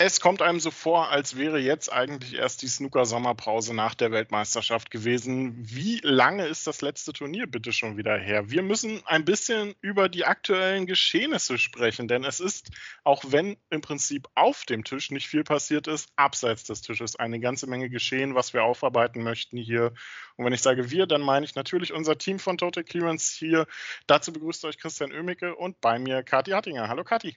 Es kommt einem so vor, als wäre jetzt eigentlich erst die Snooker-Sommerpause nach der Weltmeisterschaft gewesen. Wie lange ist das letzte Turnier bitte schon wieder her? Wir müssen ein bisschen über die aktuellen Geschehnisse sprechen, denn es ist, auch wenn im Prinzip auf dem Tisch nicht viel passiert ist, abseits des Tisches eine ganze Menge geschehen, was wir aufarbeiten möchten hier. Und wenn ich sage wir, dann meine ich natürlich unser Team von Total Clearance hier. Dazu begrüßt euch Christian Ömicke und bei mir Kathi Hattinger. Hallo Kathi.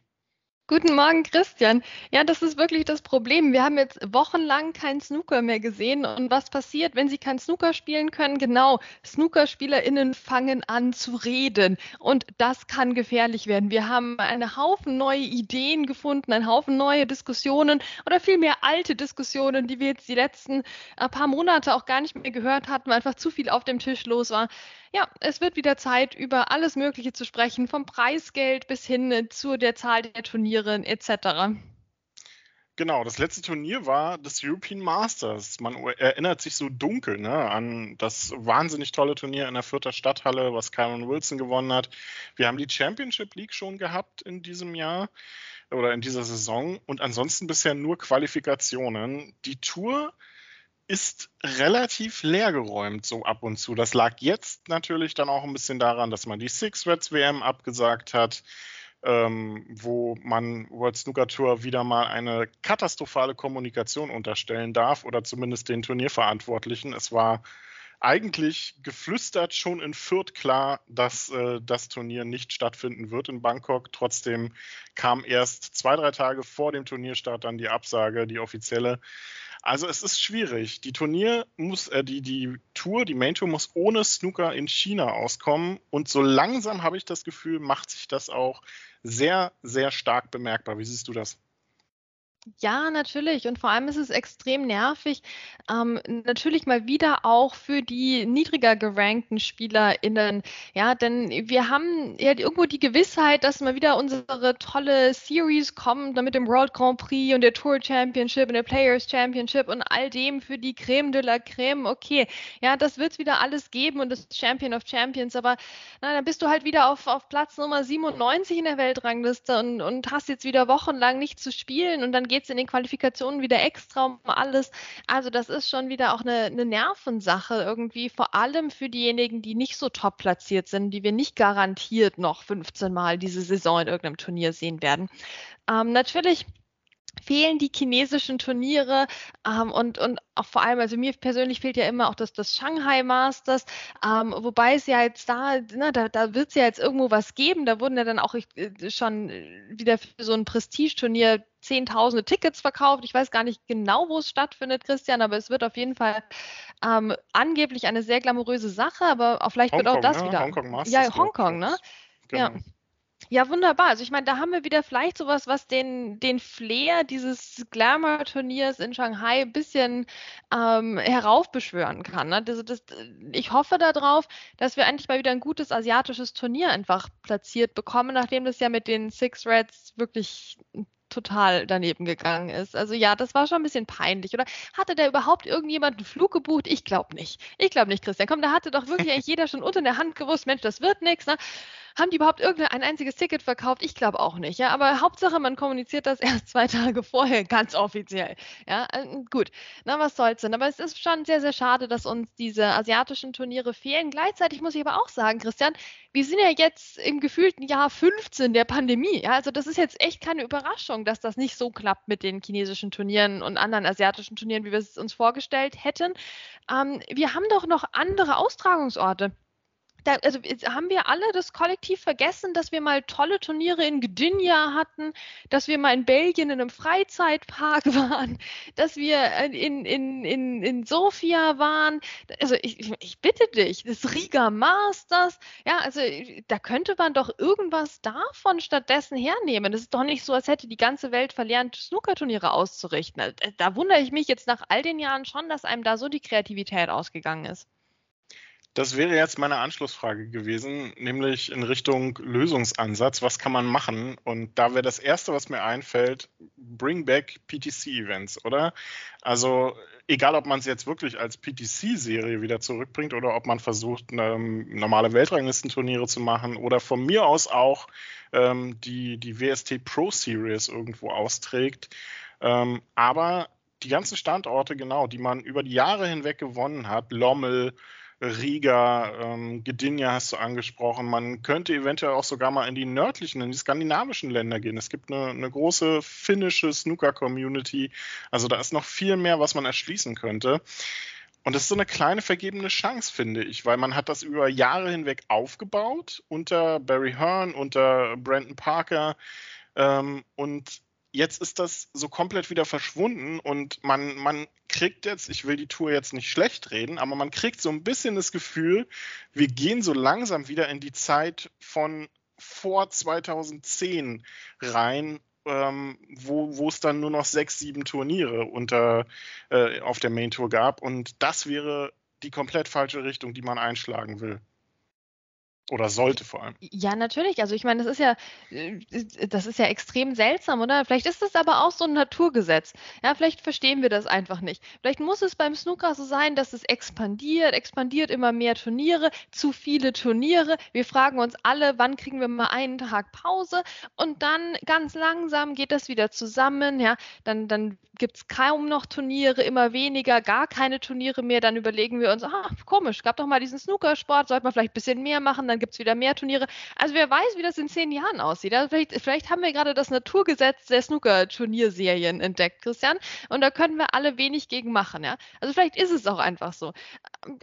Guten Morgen, Christian. Ja, das ist wirklich das Problem. Wir haben jetzt wochenlang keinen Snooker mehr gesehen. Und was passiert, wenn Sie kein Snooker spielen können? Genau, SnookerspielerInnen fangen an zu reden. Und das kann gefährlich werden. Wir haben einen Haufen neue Ideen gefunden, einen Haufen neue Diskussionen oder vielmehr alte Diskussionen, die wir jetzt die letzten äh, paar Monate auch gar nicht mehr gehört hatten, weil einfach zu viel auf dem Tisch los war. Ja, es wird wieder Zeit, über alles Mögliche zu sprechen, vom Preisgeld bis hin zu der Zahl der Turniere etc. Genau, das letzte Turnier war das European Masters. Man erinnert sich so dunkel ne, an das wahnsinnig tolle Turnier in der Vierter Stadthalle, was Kyron Wilson gewonnen hat. Wir haben die Championship League schon gehabt in diesem Jahr oder in dieser Saison und ansonsten bisher nur Qualifikationen. Die Tour ist relativ leergeräumt so ab und zu. Das lag jetzt natürlich dann auch ein bisschen daran, dass man die Six Reds WM abgesagt hat, ähm, wo man World Snooker Tour wieder mal eine katastrophale Kommunikation unterstellen darf oder zumindest den Turnierverantwortlichen. Es war eigentlich geflüstert schon in Fürth klar, dass äh, das Turnier nicht stattfinden wird in Bangkok. Trotzdem kam erst zwei, drei Tage vor dem Turnierstart dann die Absage, die offizielle. Also es ist schwierig. Die Turnier muss, äh, die, die Tour, die Main Tour muss ohne Snooker in China auskommen. Und so langsam habe ich das Gefühl, macht sich das auch sehr, sehr stark bemerkbar. Wie siehst du das? Ja, natürlich. Und vor allem ist es extrem nervig, ähm, natürlich mal wieder auch für die niedriger gerankten SpielerInnen. Ja, denn wir haben ja irgendwo die Gewissheit, dass mal wieder unsere tolle Series kommt, mit dem World Grand Prix und der Tour Championship und der Players Championship und all dem für die Creme de la Creme. Okay, ja, das wird es wieder alles geben und das Champion of Champions. Aber na, dann bist du halt wieder auf, auf Platz Nummer 97 in der Weltrangliste und, und hast jetzt wieder wochenlang nicht zu spielen und dann geht es in den Qualifikationen wieder extra um alles. Also das ist schon wieder auch eine, eine Nervensache irgendwie, vor allem für diejenigen, die nicht so top platziert sind, die wir nicht garantiert noch 15 Mal diese Saison in irgendeinem Turnier sehen werden. Ähm, natürlich fehlen die chinesischen Turniere ähm, und, und auch vor allem, also mir persönlich fehlt ja immer auch das, das Shanghai Masters, ähm, wobei es ja jetzt da, ne, da, da wird es ja jetzt irgendwo was geben, da wurden ja dann auch äh, schon wieder für so ein Prestigeturnier zehntausende Tickets verkauft. Ich weiß gar nicht genau, wo es stattfindet, Christian, aber es wird auf jeden Fall ähm, angeblich eine sehr glamouröse Sache, aber auch vielleicht Hongkong, wird auch das ne? wieder. Hongkong Masters. Ja, Hongkong, ne? Genau. Ja. Ja, wunderbar. Also ich meine, da haben wir wieder vielleicht sowas, was den, den Flair dieses Glamour-Turniers in Shanghai ein bisschen ähm, heraufbeschwören kann. Ne? Das, das, ich hoffe darauf, dass wir endlich mal wieder ein gutes asiatisches Turnier einfach platziert bekommen, nachdem das ja mit den Six Reds wirklich total daneben gegangen ist. Also ja, das war schon ein bisschen peinlich. Oder hatte da überhaupt irgendjemand einen Flug gebucht? Ich glaube nicht. Ich glaube nicht, Christian. Komm, da hatte doch wirklich eigentlich jeder schon unter der Hand gewusst, Mensch, das wird nichts. Ne? Haben die überhaupt irgendein einziges Ticket verkauft? Ich glaube auch nicht. Ja, aber Hauptsache, man kommuniziert das erst zwei Tage vorher, ganz offiziell. Ja, äh, gut. Na, was soll's denn? Aber es ist schon sehr, sehr schade, dass uns diese asiatischen Turniere fehlen. Gleichzeitig muss ich aber auch sagen, Christian, wir sind ja jetzt im gefühlten Jahr 15 der Pandemie. Ja, also das ist jetzt echt keine Überraschung, dass das nicht so klappt mit den chinesischen Turnieren und anderen asiatischen Turnieren, wie wir es uns vorgestellt hätten. Ähm, wir haben doch noch andere Austragungsorte da, also haben wir alle das kollektiv vergessen, dass wir mal tolle Turniere in Gdynia hatten, dass wir mal in Belgien in einem Freizeitpark waren, dass wir äh, in, in, in, in Sofia waren. Also ich, ich bitte dich, das Riga Masters, ja, also da könnte man doch irgendwas davon stattdessen hernehmen. Das ist doch nicht so, als hätte die ganze Welt verlernt, Snookerturniere auszurichten. Also, da wundere ich mich jetzt nach all den Jahren schon, dass einem da so die Kreativität ausgegangen ist. Das wäre jetzt meine Anschlussfrage gewesen, nämlich in Richtung Lösungsansatz. Was kann man machen? Und da wäre das Erste, was mir einfällt, Bring Back PTC-Events, oder? Also egal, ob man es jetzt wirklich als PTC-Serie wieder zurückbringt oder ob man versucht, ähm, normale Weltranglistenturniere zu machen oder von mir aus auch ähm, die, die WST Pro Series irgendwo austrägt. Ähm, aber die ganzen Standorte, genau, die man über die Jahre hinweg gewonnen hat, Lommel, Riga, ähm, Gdynia hast du angesprochen. Man könnte eventuell auch sogar mal in die nördlichen, in die skandinavischen Länder gehen. Es gibt eine, eine große finnische Snooker-Community. Also da ist noch viel mehr, was man erschließen könnte. Und das ist so eine kleine vergebene Chance, finde ich, weil man hat das über Jahre hinweg aufgebaut unter Barry Hearn, unter Brandon Parker. Ähm, und jetzt ist das so komplett wieder verschwunden und man, man kriegt jetzt, ich will die Tour jetzt nicht schlecht reden, aber man kriegt so ein bisschen das Gefühl, wir gehen so langsam wieder in die Zeit von vor 2010 rein, ähm, wo, es dann nur noch sechs, sieben Turniere unter, äh, auf der Main Tour gab. Und das wäre die komplett falsche Richtung, die man einschlagen will. Oder sollte vor allem. Ja, natürlich. Also ich meine, das ist ja, äh, das ist ja extrem seltsam, oder? Vielleicht ist das aber auch so ein Naturgesetz. Ja, vielleicht verstehen wir das einfach nicht. Vielleicht muss es beim Snooker so sein, dass es expandiert, expandiert immer mehr Turniere, zu viele Turniere. Wir fragen uns alle, wann kriegen wir mal einen Tag Pause und dann ganz langsam geht das wieder zusammen. Ja, dann, dann gibt es kaum noch Turniere, immer weniger, gar keine Turniere mehr. Dann überlegen wir uns, ah, komisch, gab doch mal diesen Snookersport, sollte man vielleicht ein bisschen mehr machen, dann gibt es wieder mehr Turniere. Also wer weiß, wie das in zehn Jahren aussieht. Also vielleicht, vielleicht haben wir gerade das Naturgesetz der Snooker-Turnierserien entdeckt, Christian. Und da können wir alle wenig gegen machen. Ja? Also vielleicht ist es auch einfach so.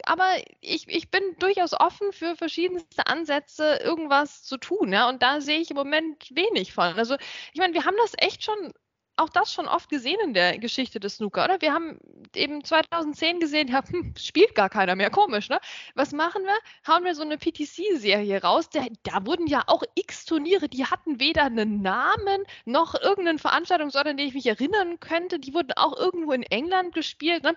Aber ich, ich bin durchaus offen für verschiedenste Ansätze, irgendwas zu tun. Ja? Und da sehe ich im Moment wenig von. Also ich meine, wir haben das echt schon auch das schon oft gesehen in der Geschichte des Snooker, oder? Wir haben eben 2010 gesehen, ja, hm, spielt gar keiner mehr, komisch, ne? Was machen wir? Hauen wir so eine PTC-Serie raus. Der, da wurden ja auch x Turniere, die hatten weder einen Namen noch irgendeinen Veranstaltungsort, an den ich mich erinnern könnte. Die wurden auch irgendwo in England gespielt. Ne?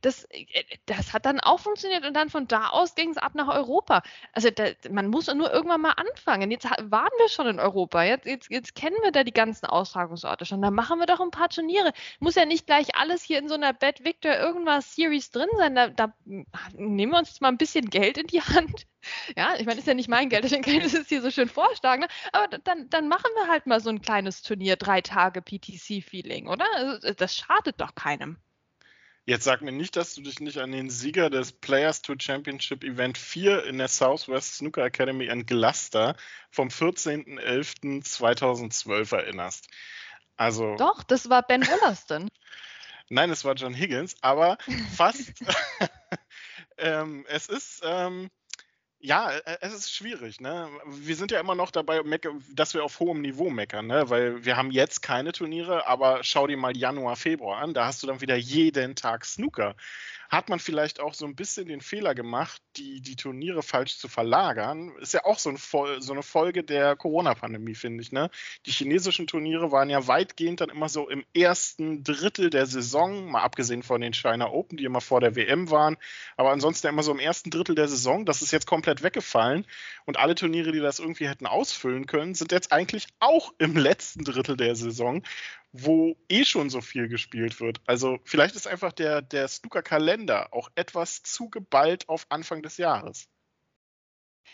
Das, äh, das hat dann auch funktioniert und dann von da aus ging es ab nach Europa. Also da, man muss nur irgendwann mal anfangen. Jetzt waren wir schon in Europa. Jetzt, jetzt, jetzt kennen wir da die ganzen Austragungsorte schon. Dann machen wir doch ein paar Turniere. Muss ja nicht gleich alles hier in so einer Bad Victor irgendwas Series drin sein. Da, da nehmen wir uns mal ein bisschen Geld in die Hand. Ja, ich meine, ist ja nicht mein Geld, deswegen kann ich das hier so schön vorschlagen. Ne? Aber dann, dann machen wir halt mal so ein kleines Turnier, drei Tage PTC-Feeling, oder? Also, das schadet doch keinem. Jetzt sag mir nicht, dass du dich nicht an den Sieger des Players to Championship Event 4 in der Southwest Snooker Academy in Gloucester vom 14.11.2012 erinnerst. Also. Doch, das war Ben Wollaston. Nein, es war John Higgins, aber fast. ähm, es ist. Ähm, ja, äh, es ist schwierig. Ne? Wir sind ja immer noch dabei, dass wir auf hohem Niveau meckern, ne? weil wir haben jetzt keine Turniere, aber schau dir mal Januar, Februar an, da hast du dann wieder jeden Tag Snooker hat man vielleicht auch so ein bisschen den Fehler gemacht, die, die Turniere falsch zu verlagern. Ist ja auch so, ein, so eine Folge der Corona-Pandemie, finde ich. Ne? Die chinesischen Turniere waren ja weitgehend dann immer so im ersten Drittel der Saison, mal abgesehen von den China Open, die immer vor der WM waren, aber ansonsten immer so im ersten Drittel der Saison. Das ist jetzt komplett weggefallen und alle Turniere, die das irgendwie hätten ausfüllen können, sind jetzt eigentlich auch im letzten Drittel der Saison wo eh schon so viel gespielt wird. Also vielleicht ist einfach der, der Snooker-Kalender auch etwas zu geballt auf Anfang des Jahres.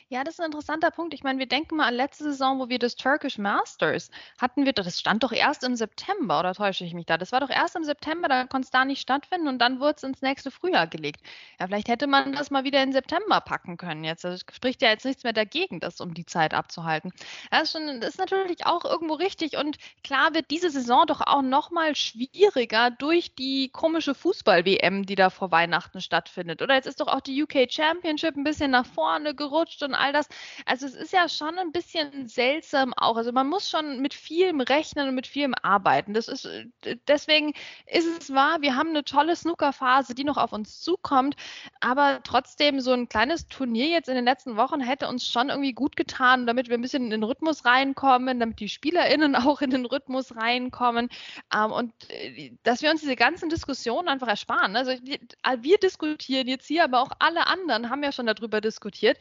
Ja, das ist ein interessanter Punkt. Ich meine, wir denken mal an letzte Saison, wo wir das Turkish Masters hatten wir, das stand doch erst im September, oder täusche ich mich da? Das war doch erst im September, da konnte es da nicht stattfinden und dann wurde es ins nächste Frühjahr gelegt. Ja, vielleicht hätte man das mal wieder in September packen können jetzt. Also spricht ja jetzt nichts mehr dagegen, das um die Zeit abzuhalten. Das ist, schon, das ist natürlich auch irgendwo richtig und klar wird diese Saison doch auch nochmal schwieriger durch die komische Fußball-WM, die da vor Weihnachten stattfindet. Oder jetzt ist doch auch die UK Championship ein bisschen nach vorne gerutscht getauscht und all das. Also es ist ja schon ein bisschen seltsam auch. Also man muss schon mit vielem rechnen und mit vielem arbeiten. Das ist äh, deswegen ist es wahr, wir haben eine tolle Snookerphase, die noch auf uns zukommt, aber trotzdem so ein kleines Turnier jetzt in den letzten Wochen hätte uns schon irgendwie gut getan, damit wir ein bisschen in den Rhythmus reinkommen, damit die SpielerInnen auch in den Rhythmus reinkommen ähm, und äh, dass wir uns diese ganzen Diskussionen einfach ersparen. Also wir diskutieren jetzt hier, aber auch alle anderen haben ja schon darüber diskutiert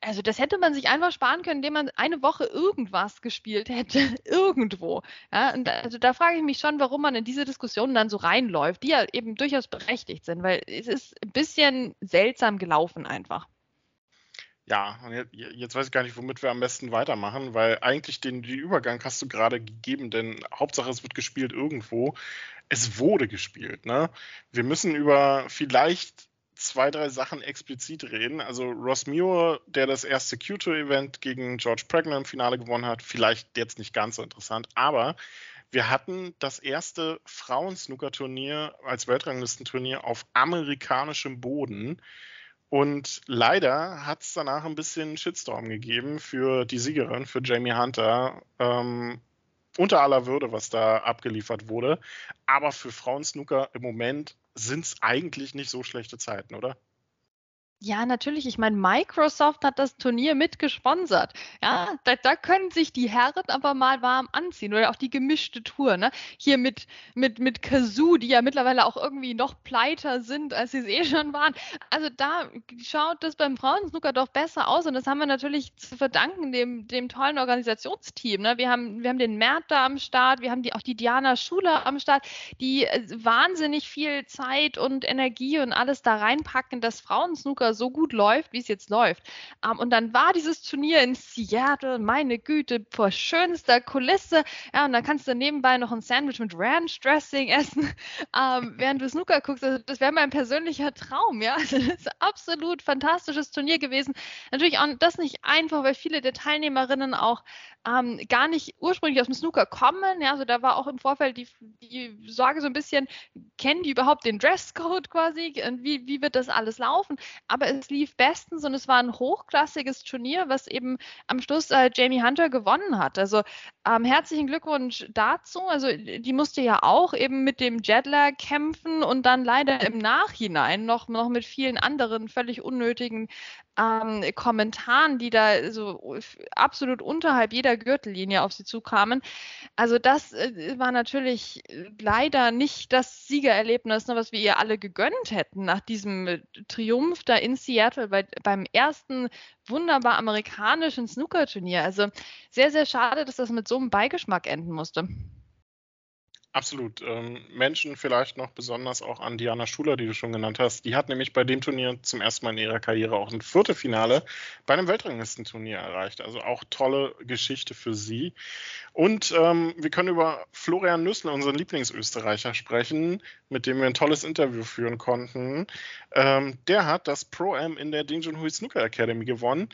also das hätte man sich einfach sparen können, indem man eine Woche irgendwas gespielt hätte, irgendwo. Ja, und also da frage ich mich schon, warum man in diese Diskussionen dann so reinläuft, die ja eben durchaus berechtigt sind, weil es ist ein bisschen seltsam gelaufen einfach. Ja, und jetzt, weiß ich gar nicht, womit wir am besten weitermachen, weil eigentlich den, den Übergang hast du gerade gegeben, denn Hauptsache es wird gespielt irgendwo. Es wurde gespielt, ne? Wir müssen über vielleicht zwei, drei Sachen explizit reden. Also Ross Muir, der das erste Q2-Event gegen George Pregner im Finale gewonnen hat, vielleicht jetzt nicht ganz so interessant, aber wir hatten das erste Frauen-Snooker-Turnier als Weltranglistenturnier auf amerikanischem Boden. Und leider hat es danach ein bisschen Shitstorm gegeben für die Siegerin, für Jamie Hunter. Ähm, unter aller Würde, was da abgeliefert wurde. Aber für Frauen-Snooker im Moment sind es eigentlich nicht so schlechte Zeiten, oder? Ja, natürlich. Ich meine, Microsoft hat das Turnier mit gesponsert. Ja, da, da, können sich die Herren aber mal warm anziehen oder auch die gemischte Tour. Ne? Hier mit, mit, mit Kazoo, die ja mittlerweile auch irgendwie noch pleiter sind, als sie es eh schon waren. Also da schaut das beim Frauensnooker doch besser aus und das haben wir natürlich zu verdanken dem, dem tollen Organisationsteam. Ne? Wir, haben, wir haben den Mert da am Start, wir haben die, auch die Diana Schuler am Start, die äh, wahnsinnig viel Zeit und Energie und alles da reinpacken, dass Frauensnooker Snooker so gut läuft, wie es jetzt läuft. Ähm, und dann war dieses Turnier in Seattle, meine Güte, vor schönster Kulisse. Ja, und dann kannst du nebenbei noch ein Sandwich mit Ranch Dressing essen, ähm, während du Snooker guckst. Also das wäre mein persönlicher Traum, ja. Also das ist ein absolut fantastisches Turnier gewesen. Natürlich auch das nicht einfach, weil viele der Teilnehmerinnen auch ähm, gar nicht ursprünglich aus dem Snooker kommen. Ja, also da war auch im Vorfeld die, die Sorge so ein bisschen, kennen die überhaupt den Dresscode quasi? Und wie, wie wird das alles laufen? Aber es lief bestens und es war ein hochklassiges Turnier, was eben am Schluss äh, Jamie Hunter gewonnen hat. Also ähm, herzlichen Glückwunsch dazu. Also die musste ja auch eben mit dem Jetlag kämpfen und dann leider im Nachhinein noch, noch mit vielen anderen völlig unnötigen ähm, Kommentaren, die da so absolut unterhalb jeder Gürtellinie auf sie zukamen. Also das äh, war natürlich leider nicht das Siegererlebnis, ne, was wir ihr alle gegönnt hätten nach diesem äh, Triumph da in Seattle bei, beim ersten wunderbar amerikanischen Snookerturnier. Also sehr, sehr schade, dass das mit so einem Beigeschmack enden musste. Absolut. Ähm, Menschen vielleicht noch besonders auch an Diana Schuler, die du schon genannt hast. Die hat nämlich bei dem Turnier zum ersten Mal in ihrer Karriere auch ein Viertelfinale bei einem Weltranglistenturnier erreicht. Also auch tolle Geschichte für sie. Und ähm, wir können über Florian Nüssler, unseren Lieblingsösterreicher, sprechen, mit dem wir ein tolles Interview führen konnten. Ähm, der hat das Pro-Am in der Ding Junhui Snooker Academy gewonnen.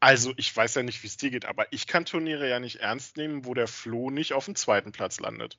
Also, ich weiß ja nicht, wie es dir geht, aber ich kann Turniere ja nicht ernst nehmen, wo der Flo nicht auf dem zweiten Platz landet.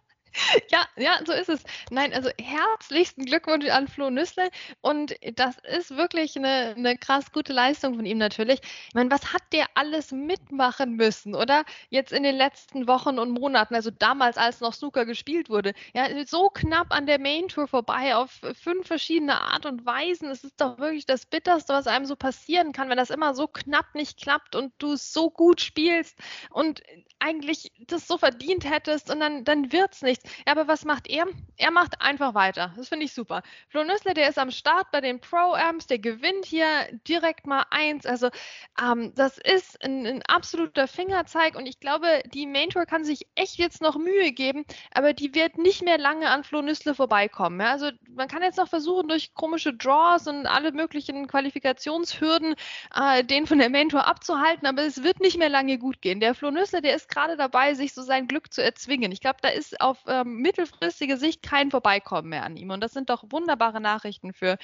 Ja, ja, so ist es. Nein, also herzlichsten Glückwunsch an Flo Nüssle. Und das ist wirklich eine, eine krass gute Leistung von ihm natürlich. Ich meine, was hat der alles mitmachen müssen, oder? Jetzt in den letzten Wochen und Monaten, also damals, als noch Snooker gespielt wurde. Ja, so knapp an der Main Tour vorbei auf fünf verschiedene Art und Weisen. Es ist doch wirklich das Bitterste, was einem so passieren kann, wenn das immer so knapp nicht klappt und du so gut spielst und eigentlich das so verdient hättest und dann, dann wird es nichts. Ja, aber was macht er? Er macht einfach weiter. Das finde ich super. Flo Nüssler, der ist am Start bei den Pro-Amps, der gewinnt hier direkt mal eins. Also ähm, das ist ein, ein, absoluter Fingerzeig und ich glaube, die Main Tour kann sich echt jetzt noch Mühe geben, aber die wird nicht mehr lange an Flo Nüssler vorbeikommen. Ja? Also man kann jetzt noch versuchen, durch komische Draws und alle möglichen Qualifikationshürden äh, den von der Main Tour abzuhalten, aber es wird nicht mehr lange gut gehen. Der Flo Nüssler, der ist gerade dabei, sich so sein Glück zu erzwingen. Ich glaube, da ist auf ähm, mittelfristige Sicht kein Vorbeikommen mehr an ihm. Und das sind doch wunderbare Nachrichten für,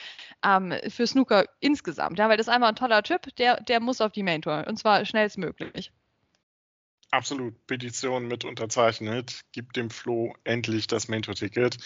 ähm, für Snooker insgesamt. Ja, weil das ist einfach ein toller Typ, der, der muss auf die Main Tour. Und zwar schnellstmöglich. Absolut. Petition mit unterzeichnet. Gibt dem Flo endlich das Mentor-Ticket.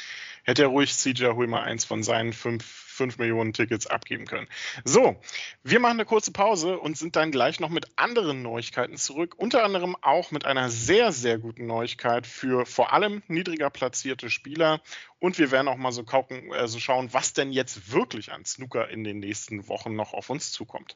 Hätte er ruhig CJ Hui mal eins von seinen fünf 5 Millionen Tickets abgeben können. So, wir machen eine kurze Pause und sind dann gleich noch mit anderen Neuigkeiten zurück. Unter anderem auch mit einer sehr, sehr guten Neuigkeit für vor allem niedriger platzierte Spieler. Und wir werden auch mal so, kauken, äh, so schauen, was denn jetzt wirklich an Snooker in den nächsten Wochen noch auf uns zukommt.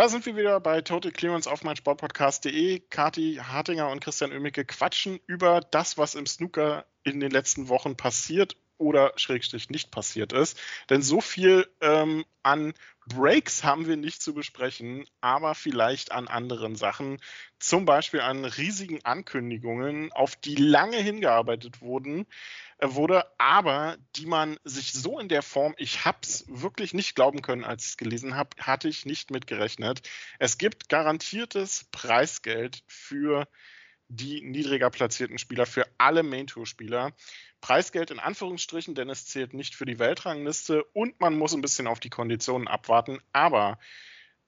Da sind wir wieder bei Total Clearance auf meinsportpodcast.de. Kati Hartinger und Christian Oemicke quatschen über das, was im Snooker in den letzten Wochen passiert oder schrägstrich nicht passiert ist. Denn so viel ähm, an Breaks haben wir nicht zu besprechen, aber vielleicht an anderen Sachen. Zum Beispiel an riesigen Ankündigungen, auf die lange hingearbeitet wurden, äh, wurde, aber die man sich so in der Form, ich hab's wirklich nicht glauben können, als ich es gelesen habe, hatte ich nicht mitgerechnet. Es gibt garantiertes Preisgeld für die niedriger platzierten Spieler, für alle Main-Tour-Spieler. Preisgeld in Anführungsstrichen, denn es zählt nicht für die Weltrangliste und man muss ein bisschen auf die Konditionen abwarten. Aber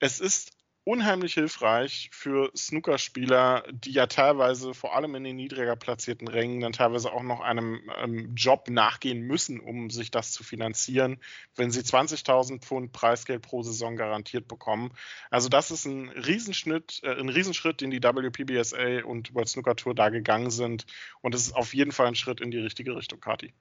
es ist unheimlich hilfreich für Snookerspieler, die ja teilweise vor allem in den niedriger platzierten Rängen dann teilweise auch noch einem ähm, Job nachgehen müssen, um sich das zu finanzieren, wenn sie 20.000 Pfund Preisgeld pro Saison garantiert bekommen. Also das ist ein Riesenschritt, äh, ein Riesenschritt, den die WPBSA und World Snooker Tour da gegangen sind und es ist auf jeden Fall ein Schritt in die richtige Richtung, Kati.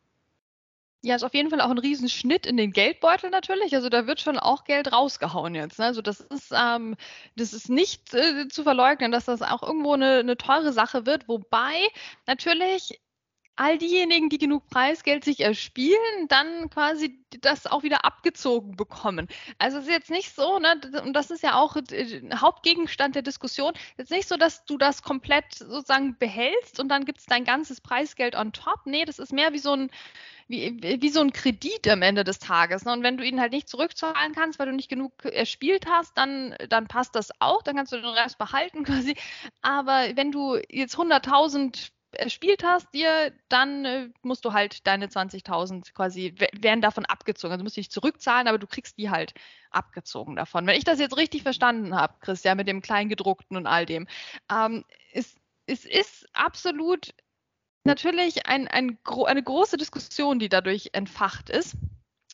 Ja, ist auf jeden Fall auch ein Riesenschnitt in den Geldbeutel natürlich. Also da wird schon auch Geld rausgehauen jetzt. Ne? Also das ist, ähm, das ist nicht äh, zu verleugnen, dass das auch irgendwo eine, eine teure Sache wird. Wobei natürlich all diejenigen, die genug Preisgeld sich erspielen, dann quasi das auch wieder abgezogen bekommen. Also es ist jetzt nicht so, ne, und das ist ja auch äh, Hauptgegenstand der Diskussion, jetzt nicht so, dass du das komplett sozusagen behältst und dann gibt es dein ganzes Preisgeld on top. Nee, das ist mehr wie so ein wie, wie so ein Kredit am Ende des Tages. Ne? Und wenn du ihn halt nicht zurückzahlen kannst, weil du nicht genug erspielt hast, dann, dann passt das auch, dann kannst du den Rest behalten quasi. Aber wenn du jetzt 100.000 erspielt hast dir, dann äh, musst du halt deine 20.000 quasi, werden davon abgezogen. Also musst du nicht zurückzahlen, aber du kriegst die halt abgezogen davon. Wenn ich das jetzt richtig verstanden habe, Christian, mit dem Kleingedruckten und all dem, ähm, es, es ist absolut natürlich ein, ein, eine große Diskussion, die dadurch entfacht ist.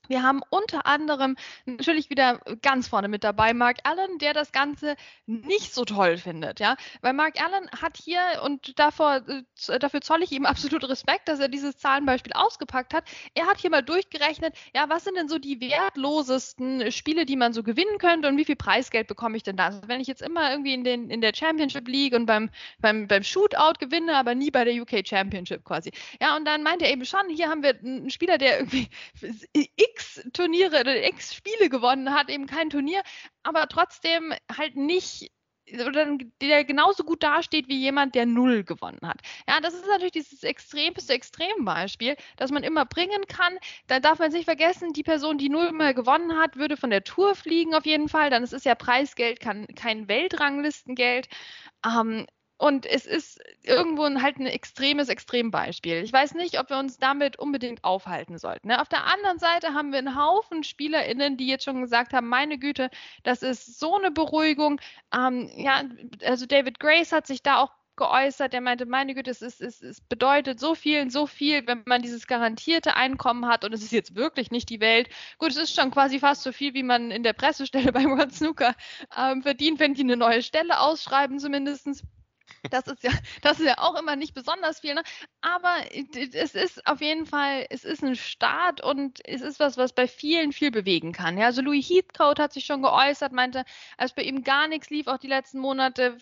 Wir haben unter anderem natürlich wieder ganz vorne mit dabei Mark Allen, der das Ganze nicht so toll findet, ja, weil Mark Allen hat hier und davor, äh, dafür zolle ich ihm absolut Respekt, dass er dieses Zahlenbeispiel ausgepackt hat. Er hat hier mal durchgerechnet, ja, was sind denn so die wertlosesten Spiele, die man so gewinnen könnte und wie viel Preisgeld bekomme ich denn da? Also wenn ich jetzt immer irgendwie in, den, in der Championship League und beim, beim, beim Shootout gewinne, aber nie bei der UK Championship quasi. Ja, und dann meint er eben schon, hier haben wir einen Spieler, der irgendwie x x Turniere oder x Spiele gewonnen hat, eben kein Turnier, aber trotzdem halt nicht oder der genauso gut dasteht wie jemand, der null gewonnen hat. Ja, das ist natürlich dieses extremste Extrembeispiel, das man immer bringen kann. Da darf man nicht vergessen, die Person, die null mal gewonnen hat, würde von der Tour fliegen auf jeden Fall. Dann ist es ja Preisgeld, kein, Weltranglistengeld. Ähm, und es ist irgendwo halt ein extremes Extrembeispiel. Ich weiß nicht, ob wir uns damit unbedingt aufhalten sollten. Ne? Auf der anderen Seite haben wir einen Haufen SpielerInnen, die jetzt schon gesagt haben, meine Güte, das ist so eine Beruhigung. Ähm, ja, also David Grace hat sich da auch geäußert. Er meinte, meine Güte, es, ist, es, es bedeutet so viel so viel, wenn man dieses garantierte Einkommen hat und es ist jetzt wirklich nicht die Welt. Gut, es ist schon quasi fast so viel, wie man in der Pressestelle bei World Snooker ähm, verdient, wenn die eine neue Stelle ausschreiben zumindestens. Das ist ja, das ist ja auch immer nicht besonders viel, ne? aber es ist auf jeden Fall, es ist ein Start und es ist was, was bei vielen viel bewegen kann. Ja, also Louis Heathcote hat sich schon geäußert, meinte, als bei ihm gar nichts lief, auch die letzten Monate,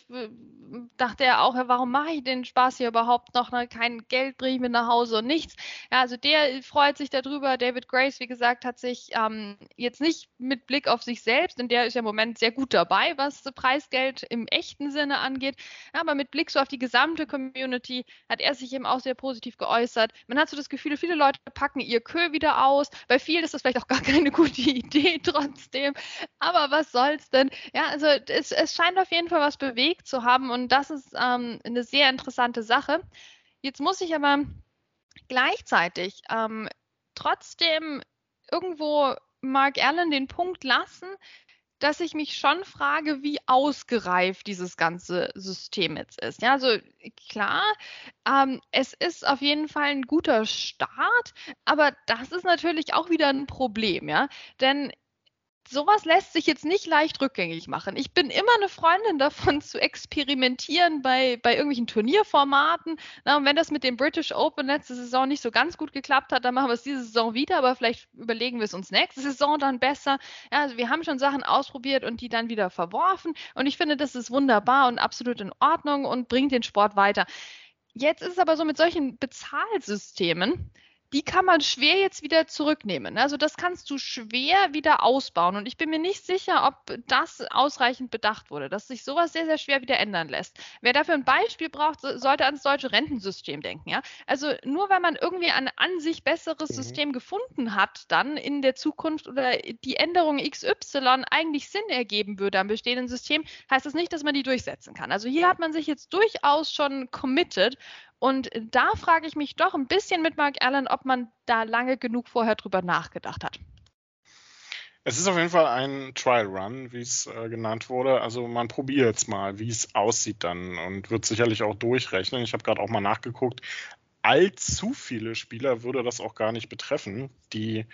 dachte er auch, warum mache ich den Spaß hier überhaupt noch? Ne? Kein Geld bringe ich mir nach Hause und nichts. Ja, also der freut sich darüber. David Grace, wie gesagt, hat sich ähm, jetzt nicht mit Blick auf sich selbst, denn der ist ja im Moment sehr gut dabei, was Preisgeld im echten Sinne angeht, aber mit Blick so auf die gesamte Community hat er sich eben auch sehr positiv geäußert. Man hat so das Gefühl, viele Leute packen ihr Kö wieder aus. Bei vielen ist das vielleicht auch gar keine gute Idee trotzdem. Aber was soll's denn? Ja, also es, es scheint auf jeden Fall was bewegt zu haben und das ist ähm, eine sehr interessante Sache. Jetzt muss ich aber gleichzeitig ähm, trotzdem irgendwo Mark Allen den Punkt lassen, dass ich mich schon frage, wie ausgereift dieses ganze System jetzt ist. Ja, also klar, ähm, es ist auf jeden Fall ein guter Start, aber das ist natürlich auch wieder ein Problem, ja, denn sowas lässt sich jetzt nicht leicht rückgängig machen. Ich bin immer eine Freundin davon zu experimentieren bei, bei irgendwelchen Turnierformaten. Na, und wenn das mit dem British Open letzte Saison nicht so ganz gut geklappt hat, dann machen wir es diese Saison wieder, aber vielleicht überlegen wir es uns nächste Saison dann besser. Ja, also wir haben schon Sachen ausprobiert und die dann wieder verworfen. Und ich finde, das ist wunderbar und absolut in Ordnung und bringt den Sport weiter. Jetzt ist es aber so mit solchen Bezahlsystemen, die kann man schwer jetzt wieder zurücknehmen. Also das kannst du schwer wieder ausbauen. Und ich bin mir nicht sicher, ob das ausreichend bedacht wurde, dass sich sowas sehr, sehr schwer wieder ändern lässt. Wer dafür ein Beispiel braucht, sollte ans deutsche Rentensystem denken. Ja? Also nur weil man irgendwie ein an sich besseres mhm. System gefunden hat, dann in der Zukunft oder die Änderung XY eigentlich Sinn ergeben würde am bestehenden System, heißt das nicht, dass man die durchsetzen kann. Also hier hat man sich jetzt durchaus schon committed und da frage ich mich doch ein bisschen mit Mark Allen, ob man da lange genug vorher drüber nachgedacht hat. Es ist auf jeden Fall ein Trial Run, wie es äh, genannt wurde. Also man probiert es mal, wie es aussieht dann und wird sicherlich auch durchrechnen. Ich habe gerade auch mal nachgeguckt. Allzu viele Spieler würde das auch gar nicht betreffen, die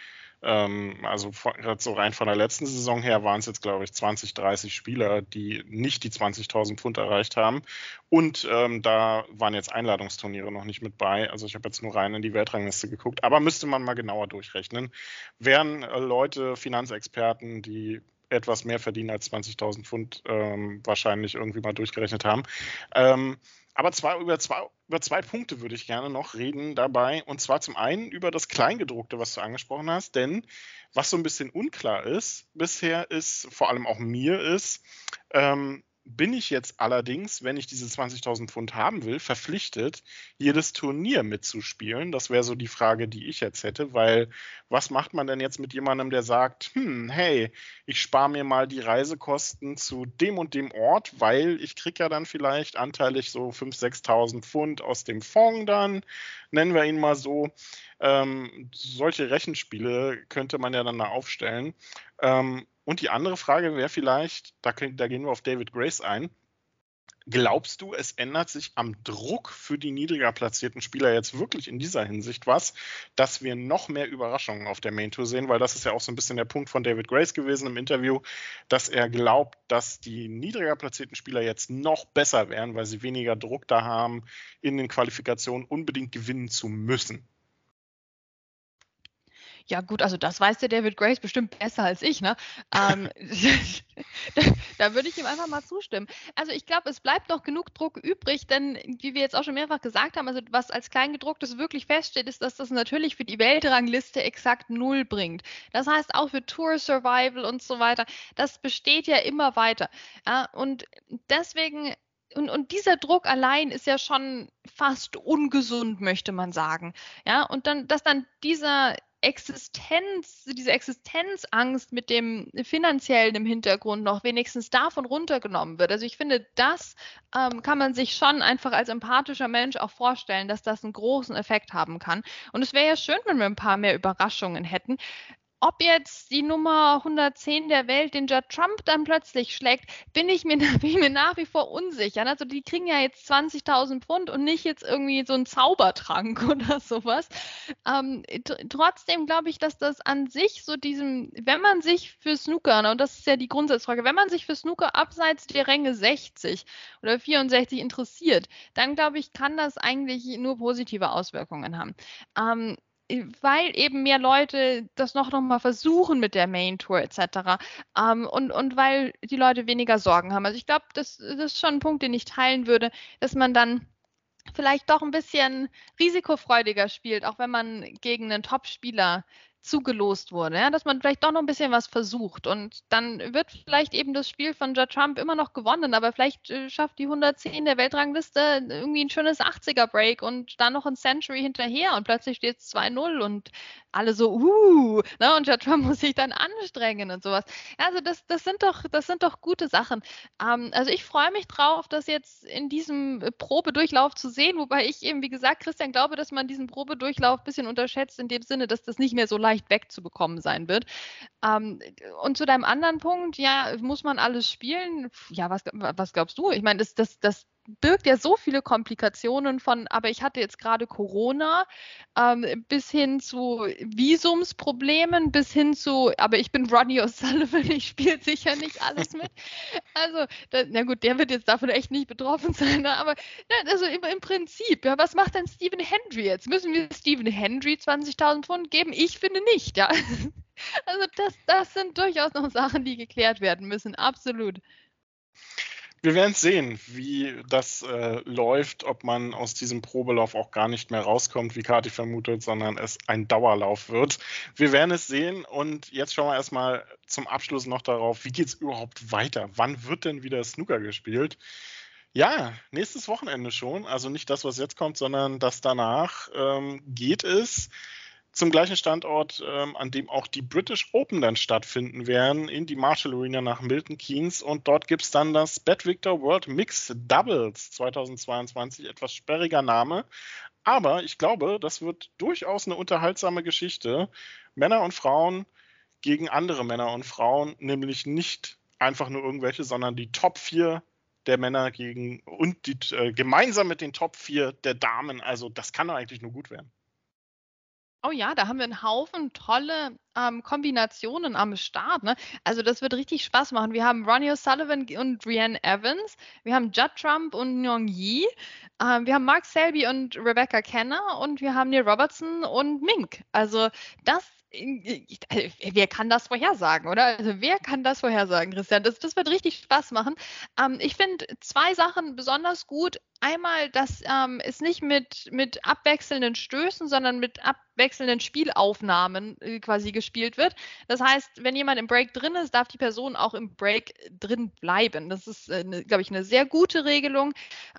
ähm, also so rein von der letzten Saison her waren es jetzt, glaube ich, 20, 30 Spieler, die nicht die 20.000 Pfund erreicht haben. Und ähm, da waren jetzt Einladungsturniere noch nicht mit bei. Also ich habe jetzt nur rein in die Weltrangliste geguckt. Aber müsste man mal genauer durchrechnen. Wären äh, Leute, Finanzexperten, die etwas mehr verdienen als 20.000 Pfund ähm, wahrscheinlich irgendwie mal durchgerechnet haben. Ähm, aber zwar über zwei, über zwei Punkte würde ich gerne noch reden dabei. Und zwar zum einen über das Kleingedruckte, was du angesprochen hast. Denn was so ein bisschen unklar ist bisher ist, vor allem auch mir ist, ähm, bin ich jetzt allerdings, wenn ich diese 20.000 Pfund haben will, verpflichtet, jedes Turnier mitzuspielen? Das wäre so die Frage, die ich jetzt hätte, weil was macht man denn jetzt mit jemandem, der sagt, hm, hey, ich spare mir mal die Reisekosten zu dem und dem Ort, weil ich kriege ja dann vielleicht anteilig so 5.000, 6.000 Pfund aus dem Fonds dann, nennen wir ihn mal so. Ähm, solche Rechenspiele könnte man ja dann da aufstellen. Ähm, und die andere Frage wäre vielleicht, da, da gehen wir auf David Grace ein. Glaubst du, es ändert sich am Druck für die niedriger platzierten Spieler jetzt wirklich in dieser Hinsicht was, dass wir noch mehr Überraschungen auf der Main Tour sehen? Weil das ist ja auch so ein bisschen der Punkt von David Grace gewesen im Interview, dass er glaubt, dass die niedriger platzierten Spieler jetzt noch besser wären, weil sie weniger Druck da haben, in den Qualifikationen unbedingt gewinnen zu müssen. Ja, gut, also das weiß der David Grace bestimmt besser als ich, ne? Ähm, da, da, würde ich ihm einfach mal zustimmen. Also ich glaube, es bleibt noch genug Druck übrig, denn wie wir jetzt auch schon mehrfach gesagt haben, also was als Kleingedrucktes wirklich feststeht, ist, dass das natürlich für die Weltrangliste exakt null bringt. Das heißt auch für Tour Survival und so weiter, das besteht ja immer weiter. Ja? Und deswegen und, und, dieser Druck allein ist ja schon fast ungesund, möchte man sagen. Ja, und dann, dass dann dieser Existenz, diese Existenzangst mit dem finanziellen im Hintergrund noch wenigstens davon runtergenommen wird. Also ich finde, das ähm, kann man sich schon einfach als empathischer Mensch auch vorstellen, dass das einen großen Effekt haben kann. Und es wäre ja schön, wenn wir ein paar mehr Überraschungen hätten ob jetzt die Nummer 110 der Welt den Judd Trump dann plötzlich schlägt, bin ich mir, bin mir nach wie vor unsicher. Also die kriegen ja jetzt 20.000 Pfund und nicht jetzt irgendwie so einen Zaubertrank oder sowas. Ähm, trotzdem glaube ich, dass das an sich so diesem, wenn man sich für Snooker, und das ist ja die Grundsatzfrage, wenn man sich für Snooker abseits der Ränge 60 oder 64 interessiert, dann glaube ich, kann das eigentlich nur positive Auswirkungen haben. Ähm, weil eben mehr Leute das noch, noch mal versuchen mit der Main Tour etc. Ähm, und, und weil die Leute weniger Sorgen haben. Also ich glaube, das, das ist schon ein Punkt, den ich teilen würde, dass man dann vielleicht doch ein bisschen risikofreudiger spielt, auch wenn man gegen einen Top-Spieler zugelost wurde, ja, dass man vielleicht doch noch ein bisschen was versucht und dann wird vielleicht eben das Spiel von Ja Trump immer noch gewonnen, aber vielleicht äh, schafft die 110 der Weltrangliste irgendwie ein schönes 80er Break und dann noch ein Century hinterher und plötzlich steht es 2-0 und alle so, uh, ne, und Ja Trump muss sich dann anstrengen und sowas. Also das, das sind doch, das sind doch gute Sachen. Ähm, also ich freue mich drauf, das jetzt in diesem Probedurchlauf zu sehen, wobei ich eben, wie gesagt, Christian, glaube, dass man diesen Probedurchlauf ein bisschen unterschätzt, in dem Sinne, dass das nicht mehr so leicht wegzubekommen sein wird. Ähm, und zu deinem anderen Punkt, ja, muss man alles spielen? Ja, was, was glaubst du? Ich meine, das, das, das birgt ja so viele Komplikationen von, aber ich hatte jetzt gerade Corona, ähm, bis hin zu Visumsproblemen, bis hin zu, aber ich bin Ronnie O'Sullivan, ich spiele sicher nicht alles mit. Also, da, na gut, der wird jetzt davon echt nicht betroffen sein, ne? aber na, also im, im, Prinzip, ja, was macht denn Stephen Hendry jetzt? Müssen wir Stephen Hendry 20.000 Pfund geben? Ich finde nicht, ja. Also das, das sind durchaus noch Sachen, die geklärt werden müssen, absolut wir werden sehen, wie das äh, läuft, ob man aus diesem Probelauf auch gar nicht mehr rauskommt, wie Kati vermutet, sondern es ein Dauerlauf wird. Wir werden es sehen und jetzt schauen wir erstmal zum Abschluss noch darauf, wie geht es überhaupt weiter? Wann wird denn wieder Snooker gespielt? Ja, nächstes Wochenende schon. Also nicht das, was jetzt kommt, sondern das danach ähm, geht es zum gleichen Standort, ähm, an dem auch die British Open dann stattfinden werden, in die Marshall Arena nach Milton Keynes. Und dort gibt es dann das Bet Victor World Mix Doubles 2022. Etwas sperriger Name. Aber ich glaube, das wird durchaus eine unterhaltsame Geschichte. Männer und Frauen gegen andere Männer und Frauen, nämlich nicht einfach nur irgendwelche, sondern die Top 4 der Männer gegen und die, äh, gemeinsam mit den Top 4 der Damen. Also das kann eigentlich nur gut werden. Oh ja, da haben wir einen Haufen tolle ähm, Kombinationen am Start. Ne? Also das wird richtig Spaß machen. Wir haben Ronnie O'Sullivan und Rianne Evans. Wir haben Judd Trump und Nyong Yi. Ähm, wir haben Mark Selby und Rebecca Kenner. Und wir haben Neil Robertson und Mink. Also das wer kann das vorhersagen, oder? Also wer kann das vorhersagen, Christian? Das, das wird richtig Spaß machen. Ähm, ich finde zwei Sachen besonders gut. Einmal, dass ähm, es nicht mit, mit abwechselnden Stößen, sondern mit abwechselnden Spielaufnahmen äh, quasi gespielt wird. Das heißt, wenn jemand im Break drin ist, darf die Person auch im Break drin bleiben. Das ist, äh, glaube ich, eine sehr gute Regelung.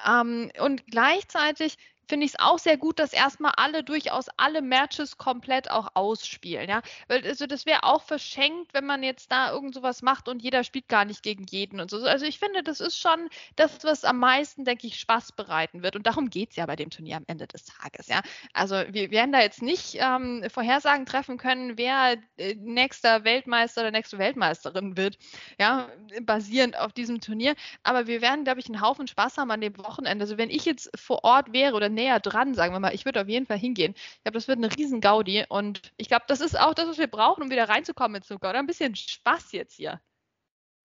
Ähm, und gleichzeitig finde ich es auch sehr gut, dass erstmal alle durchaus alle Matches komplett auch ausspielen. Ja? Weil also das wäre auch verschenkt, wenn man jetzt da irgend sowas macht und jeder spielt gar nicht gegen jeden und so. Also ich finde, das ist schon das, was am meisten, denke ich, Spaß bereiten wird. Und darum geht es ja bei dem Turnier am Ende des Tages. Ja? Also wir werden da jetzt nicht ähm, Vorhersagen treffen können, wer äh, nächster Weltmeister oder nächste Weltmeisterin wird, ja, basierend auf diesem Turnier. Aber wir werden, glaube ich, einen Haufen Spaß haben an dem Wochenende. Also wenn ich jetzt vor Ort wäre oder näher dran, sagen wir mal. Ich würde auf jeden Fall hingehen. Ich glaube, das wird eine riesen Gaudi und ich glaube, das ist auch das, was wir brauchen, um wieder reinzukommen mit Zucker. Oder ein bisschen Spaß jetzt hier.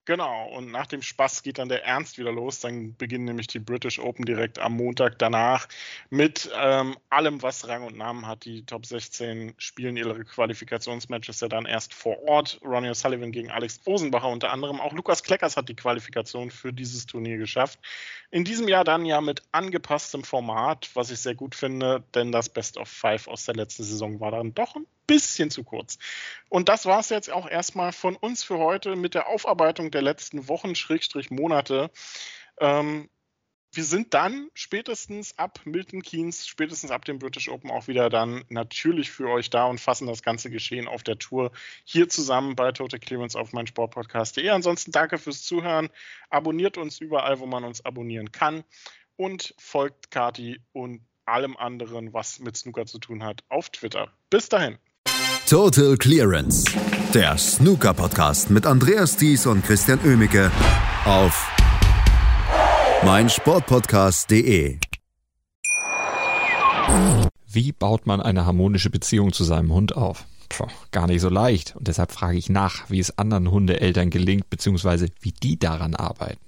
Genau, und nach dem Spaß geht dann der Ernst wieder los. Dann beginnen nämlich die British Open direkt am Montag danach mit ähm, allem, was Rang und Namen hat. Die Top 16 spielen ihre Qualifikationsmatches ja dann erst vor Ort. Ronnie O'Sullivan gegen Alex Rosenbacher unter anderem. Auch Lukas Kleckers hat die Qualifikation für dieses Turnier geschafft. In diesem Jahr dann ja mit angepasstem Format, was ich sehr gut finde, denn das Best of Five aus der letzten Saison war dann doch ein bisschen zu kurz. Und das war es jetzt auch erstmal von uns für heute mit der Aufarbeitung der letzten Wochen, Schrägstrich Monate. Ähm, wir sind dann spätestens ab Milton Keynes, spätestens ab dem British Open auch wieder dann natürlich für euch da und fassen das ganze Geschehen auf der Tour hier zusammen bei Total Clearance auf meinsportpodcast.de. Ansonsten danke fürs Zuhören. Abonniert uns überall, wo man uns abonnieren kann und folgt Kati und allem anderen, was mit Snooker zu tun hat, auf Twitter. Bis dahin. Total Clearance, der Snooker-Podcast mit Andreas Thies und Christian Oemicke auf meinsportpodcast.de. Wie baut man eine harmonische Beziehung zu seinem Hund auf? Puh, gar nicht so leicht. Und deshalb frage ich nach, wie es anderen Hundeeltern gelingt, beziehungsweise wie die daran arbeiten.